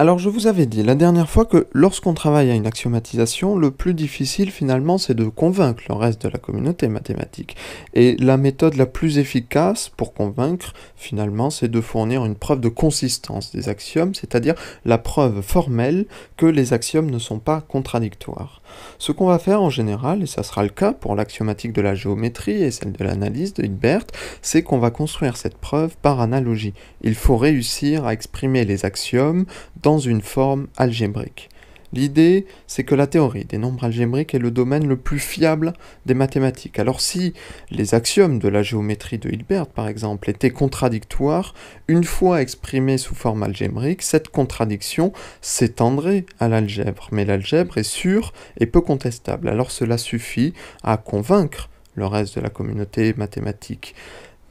Alors je vous avais dit la dernière fois que lorsqu'on travaille à une axiomatisation, le plus difficile finalement c'est de convaincre le reste de la communauté mathématique. Et la méthode la plus efficace pour convaincre finalement c'est de fournir une preuve de consistance des axiomes, c'est-à-dire la preuve formelle que les axiomes ne sont pas contradictoires. Ce qu'on va faire en général, et ça sera le cas pour l'axiomatique de la géométrie et celle de l'analyse de Hilbert, c'est qu'on va construire cette preuve par analogie. Il faut réussir à exprimer les axiomes dans une forme algébrique. L'idée, c'est que la théorie des nombres algébriques est le domaine le plus fiable des mathématiques. Alors si les axiomes de la géométrie de Hilbert, par exemple, étaient contradictoires, une fois exprimés sous forme algébrique, cette contradiction s'étendrait à l'algèbre. Mais l'algèbre est sûre et peu contestable. Alors cela suffit à convaincre le reste de la communauté mathématique.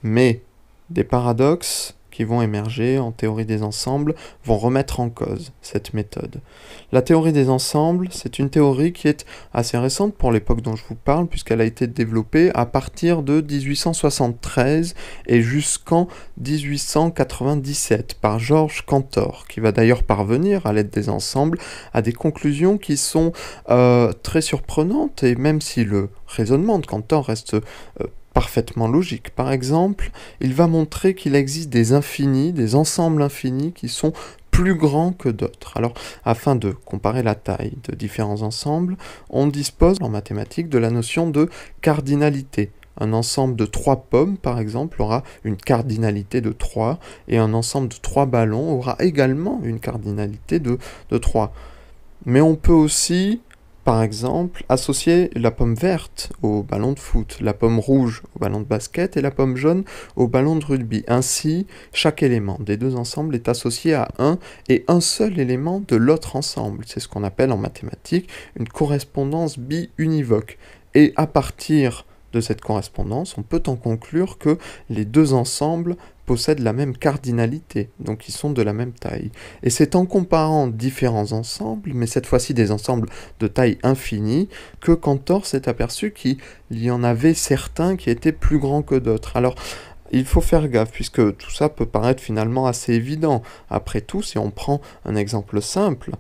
Mais des paradoxes qui vont émerger en théorie des ensembles vont remettre en cause cette méthode. La théorie des ensembles, c'est une théorie qui est assez récente pour l'époque dont je vous parle, puisqu'elle a été développée à partir de 1873 et jusqu'en 1897 par Georges Cantor, qui va d'ailleurs parvenir, à l'aide des ensembles, à des conclusions qui sont euh, très surprenantes, et même si le raisonnement de Cantor reste euh, parfaitement logique. Par exemple, il va montrer qu'il existe des infinis, des ensembles infinis qui sont plus grands que d'autres. Alors, afin de comparer la taille de différents ensembles, on dispose en mathématiques de la notion de cardinalité. Un ensemble de trois pommes, par exemple, aura une cardinalité de 3, et un ensemble de trois ballons aura également une cardinalité de, de 3. Mais on peut aussi par exemple, associer la pomme verte au ballon de foot, la pomme rouge au ballon de basket et la pomme jaune au ballon de rugby. Ainsi, chaque élément des deux ensembles est associé à un et un seul élément de l'autre ensemble. C'est ce qu'on appelle en mathématiques une correspondance bi-univoque. Et à partir de cette correspondance, on peut en conclure que les deux ensembles possèdent la même cardinalité, donc ils sont de la même taille. Et c'est en comparant différents ensembles, mais cette fois-ci des ensembles de taille infinie, que Cantor s'est aperçu qu'il y en avait certains qui étaient plus grands que d'autres. Alors, il faut faire gaffe, puisque tout ça peut paraître finalement assez évident. Après tout, si on prend un exemple simple,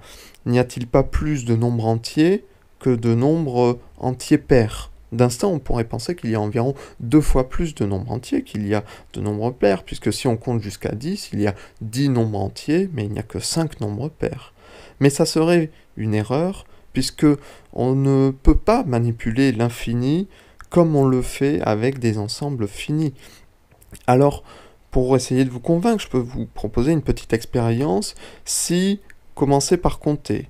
n'y a-t-il pas plus de nombres entiers que de nombres entiers pairs? D'instant, on pourrait penser qu'il y a environ deux fois plus de nombres entiers qu'il y a de nombres pairs, puisque si on compte jusqu'à 10, il y a 10 nombres entiers, mais il n'y a que 5 nombres pairs. Mais ça serait une erreur, puisque on ne peut pas manipuler l'infini comme on le fait avec des ensembles finis. Alors, pour essayer de vous convaincre, je peux vous proposer une petite expérience. Si commencez par compter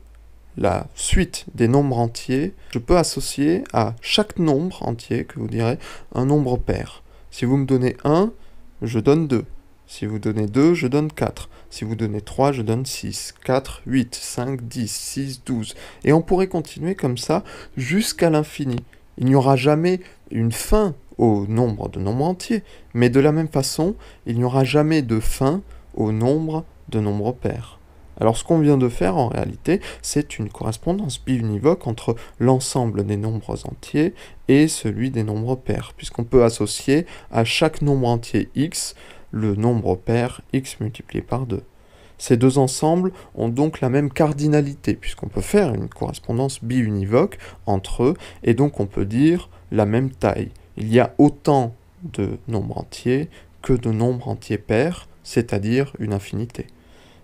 la suite des nombres entiers, je peux associer à chaque nombre entier, que vous direz, un nombre pair. Si vous me donnez 1, je donne 2. Si vous donnez 2, je donne 4. Si vous donnez 3, je donne 6, 4, 8, 5, 10, 6, 12. Et on pourrait continuer comme ça jusqu'à l'infini. Il n'y aura jamais une fin au nombre de nombres entiers, mais de la même façon, il n'y aura jamais de fin au nombre de nombres pairs. Alors ce qu'on vient de faire en réalité, c'est une correspondance biunivoque entre l'ensemble des nombres entiers et celui des nombres pairs, puisqu'on peut associer à chaque nombre entier x le nombre pair x multiplié par 2. Ces deux ensembles ont donc la même cardinalité, puisqu'on peut faire une correspondance biunivoque entre eux, et donc on peut dire la même taille. Il y a autant de nombres entiers que de nombres entiers pairs, c'est-à-dire une infinité.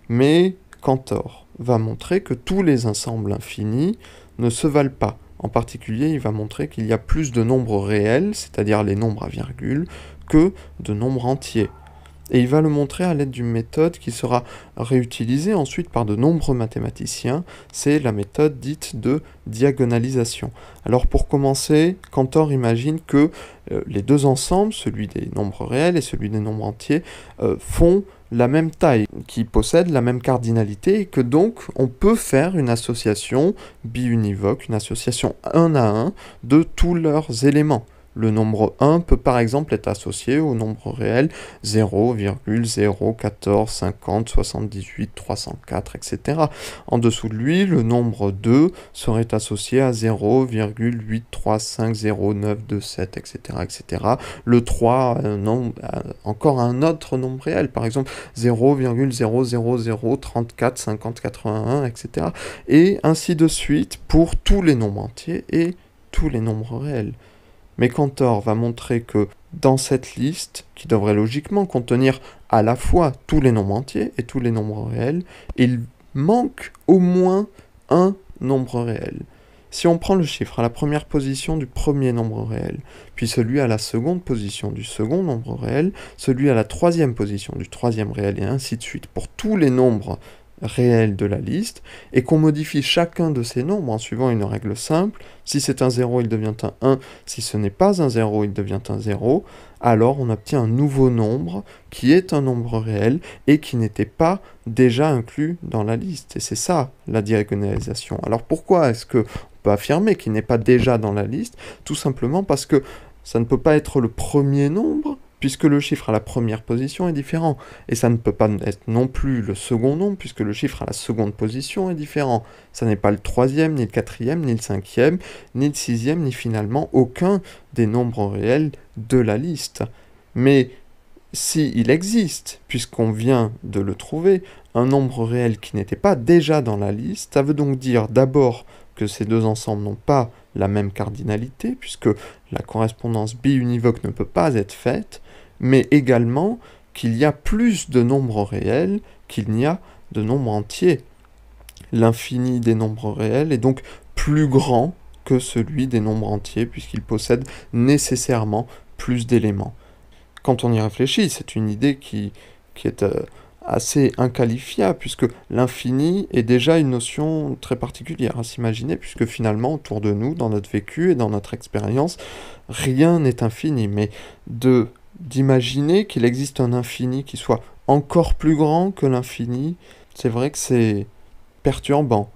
Mais Cantor va montrer que tous les ensembles infinis ne se valent pas. En particulier, il va montrer qu'il y a plus de nombres réels, c'est-à-dire les nombres à virgule, que de nombres entiers. Et il va le montrer à l'aide d'une méthode qui sera réutilisée ensuite par de nombreux mathématiciens, c'est la méthode dite de diagonalisation. Alors pour commencer, Cantor imagine que euh, les deux ensembles, celui des nombres réels et celui des nombres entiers, euh, font la même taille, qui possèdent la même cardinalité, et que donc on peut faire une association biunivoque, une association un à un de tous leurs éléments. Le nombre 1 peut par exemple être associé au nombre réel 0,014, 50, 78, 304, etc. En dessous de lui, le nombre 2 serait associé à 0,835097, etc., etc. Le 3, encore un autre nombre réel, par exemple 0,00034, 50, 81, etc. Et ainsi de suite pour tous les nombres entiers et tous les nombres réels. Mais Cantor va montrer que dans cette liste, qui devrait logiquement contenir à la fois tous les nombres entiers et tous les nombres réels, il manque au moins un nombre réel. Si on prend le chiffre à la première position du premier nombre réel, puis celui à la seconde position du second nombre réel, celui à la troisième position du troisième réel, et ainsi de suite, pour tous les nombres réel de la liste, et qu'on modifie chacun de ces nombres en suivant une règle simple. Si c'est un 0, il devient un 1. Si ce n'est pas un 0, il devient un 0. Alors on obtient un nouveau nombre qui est un nombre réel et qui n'était pas déjà inclus dans la liste. Et c'est ça la diagonalisation. Alors pourquoi est-ce que on peut affirmer qu'il n'est pas déjà dans la liste? Tout simplement parce que ça ne peut pas être le premier nombre puisque le chiffre à la première position est différent. Et ça ne peut pas être non plus le second nombre, puisque le chiffre à la seconde position est différent. Ça n'est pas le troisième, ni le quatrième, ni le cinquième, ni le sixième, ni finalement aucun des nombres réels de la liste. Mais s'il il existe, puisqu'on vient de le trouver, un nombre réel qui n'était pas déjà dans la liste, ça veut donc dire d'abord que ces deux ensembles n'ont pas la même cardinalité, puisque la correspondance biunivoque ne peut pas être faite, mais également qu'il y a plus de nombres réels qu'il n'y a de nombres entiers. L'infini des nombres réels est donc plus grand que celui des nombres entiers, puisqu'il possède nécessairement plus d'éléments. Quand on y réfléchit, c'est une idée qui, qui est euh, assez inqualifiable, puisque l'infini est déjà une notion très particulière à s'imaginer, puisque finalement, autour de nous, dans notre vécu et dans notre expérience, rien n'est infini, mais de d'imaginer qu'il existe un infini qui soit encore plus grand que l'infini, c'est vrai que c'est perturbant.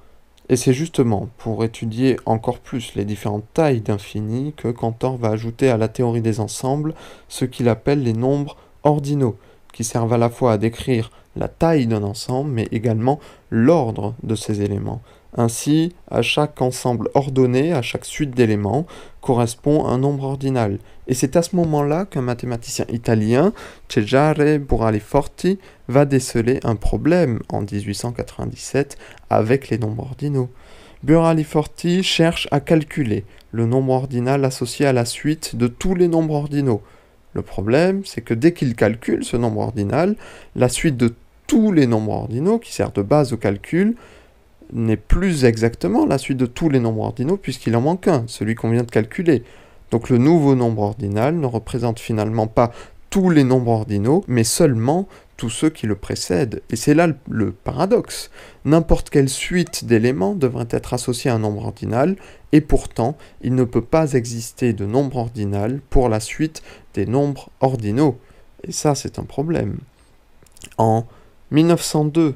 Et c'est justement pour étudier encore plus les différentes tailles d'infini que Cantor va ajouter à la théorie des ensembles ce qu'il appelle les nombres ordinaux, qui servent à la fois à décrire la taille d'un ensemble, mais également l'ordre de ces éléments. Ainsi, à chaque ensemble ordonné, à chaque suite d'éléments, correspond un nombre ordinal. Et c'est à ce moment-là qu'un mathématicien italien, Cesare Buraliforti, va déceler un problème en 1897 avec les nombres ordinaux. Buraliforti cherche à calculer le nombre ordinal associé à la suite de tous les nombres ordinaux. Le problème, c'est que dès qu'il calcule ce nombre ordinal, la suite de tous les nombres ordinaux, qui sert de base au calcul, n'est plus exactement la suite de tous les nombres ordinaux puisqu'il en manque un, celui qu'on vient de calculer. Donc le nouveau nombre ordinal ne représente finalement pas tous les nombres ordinaux, mais seulement tous ceux qui le précèdent. Et c'est là le, paradoxe. N'importe quelle suite d'éléments devrait être associée à un nombre ordinal, et pourtant il ne peut pas exister de nombre ordinal pour la suite des nombres ordinaux. Et ça c'est un problème. En 1902,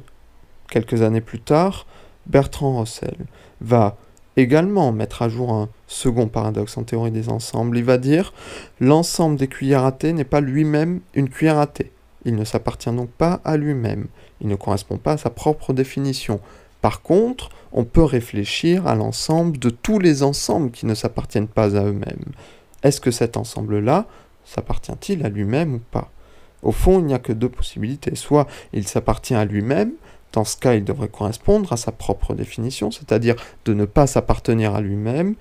quelques années plus tard, Bertrand Russell va également mettre à jour un second paradoxe en théorie des ensembles. Il va dire l'ensemble des cuillères à thé n'est pas lui-même une cuillère à thé. Il ne s'appartient donc pas à lui-même. Il ne correspond pas à sa propre définition. Par contre, on peut réfléchir à l'ensemble de tous les ensembles qui ne s'appartiennent pas à eux-mêmes. Est-ce que cet ensemble-là s'appartient-il à lui-même ou pas? Au fond, il n'y a que deux possibilités. Soit il s'appartient à lui-même, dans ce cas, il devrait correspondre à sa propre définition, c'est-à-dire de ne pas s'appartenir à lui-même.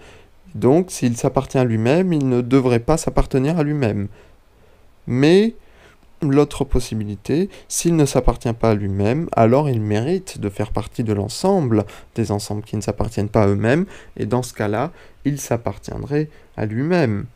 Donc, s'il s'appartient à lui-même, il ne devrait pas s'appartenir à lui-même. Mais l'autre possibilité, s'il ne s'appartient pas à lui-même, alors il mérite de faire partie de l'ensemble des ensembles qui ne s'appartiennent pas à eux-mêmes, et dans ce cas-là, il s'appartiendrait à lui-même.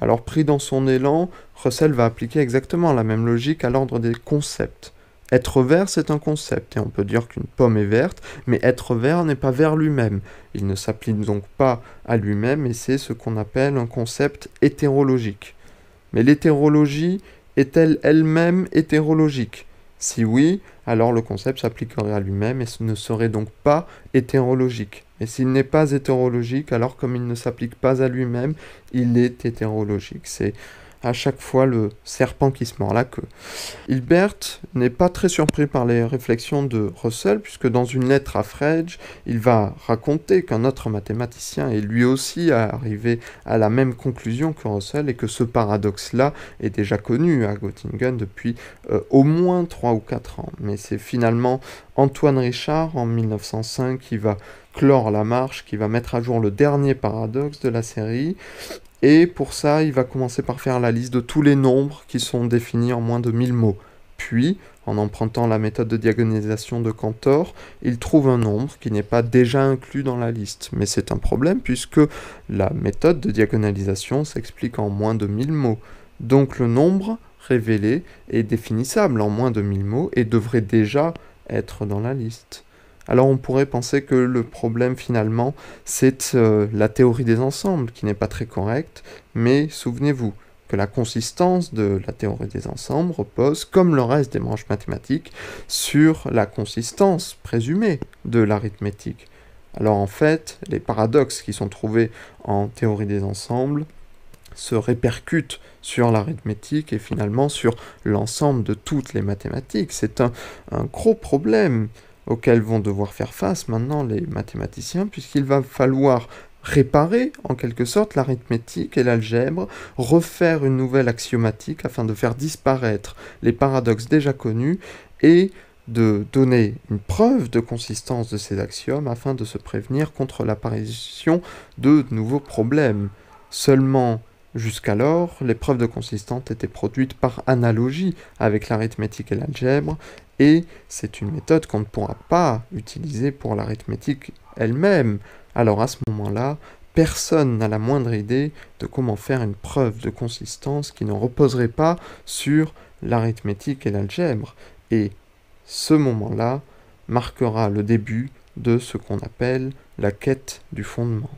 Alors pris dans son élan, Russell va appliquer exactement la même logique à l'ordre des concepts. Être vert, c'est un concept, et on peut dire qu'une pomme est verte, mais être vert n'est pas vert lui-même. Il ne s'applique donc pas à lui-même, et c'est ce qu'on appelle un concept hétérologique. Mais l'hétérologie est-elle elle-même hétérologique? Si oui, alors le concept s'appliquerait à lui-même et ne serait donc pas hétérologique. Et s'il n'est pas hétérologique, alors comme il ne s'applique pas à lui-même, il est hétérologique. C'est à chaque fois le serpent qui se mord la queue. Hilbert n'est pas très surpris par les réflexions de Russell, puisque dans une lettre à Frege, il va raconter qu'un autre mathématicien est lui aussi arrivé à la même conclusion que Russell et que ce paradoxe-là est déjà connu à Göttingen depuis euh, au moins 3 ou 4 ans. Mais c'est finalement Antoine Richard en 1905 qui va clore la marche, qui va mettre à jour le dernier paradoxe de la série, et pour ça, il va commencer par faire la liste de tous les nombres qui sont définis en moins de 1000 mots. Puis, en empruntant la méthode de diagonalisation de Cantor, il trouve un nombre qui n'est pas déjà inclus dans la liste. Mais c'est un problème puisque la méthode de diagonalisation s'explique en moins de 1000 mots. Donc le nombre révélé est définissable en moins de 1000 mots et devrait déjà être dans la liste. Alors on pourrait penser que le problème finalement c'est euh, la théorie des ensembles qui n'est pas très correcte, mais souvenez-vous que la consistance de la théorie des ensembles repose, comme le reste des branches mathématiques, sur la consistance présumée de l'arithmétique. Alors en fait, les paradoxes qui sont trouvés en théorie des ensembles se répercutent sur l'arithmétique et finalement sur l'ensemble de toutes les mathématiques. C'est un, un gros problème auxquels vont devoir faire face maintenant les mathématiciens, puisqu'il va falloir réparer en quelque sorte l'arithmétique et l'algèbre, refaire une nouvelle axiomatique afin de faire disparaître les paradoxes déjà connus et de donner une preuve de consistance de ces axiomes afin de se prévenir contre l'apparition de nouveaux problèmes. Seulement, jusqu'alors, les preuves de consistance étaient produites par analogie avec l'arithmétique et l'algèbre, et c'est une méthode qu'on ne pourra pas utiliser pour l'arithmétique elle-même. Alors à ce moment-là, personne n'a la moindre idée de comment faire une preuve de consistance qui ne reposerait pas sur l'arithmétique et l'algèbre. Et ce moment-là marquera le début de ce qu'on appelle la quête du fondement.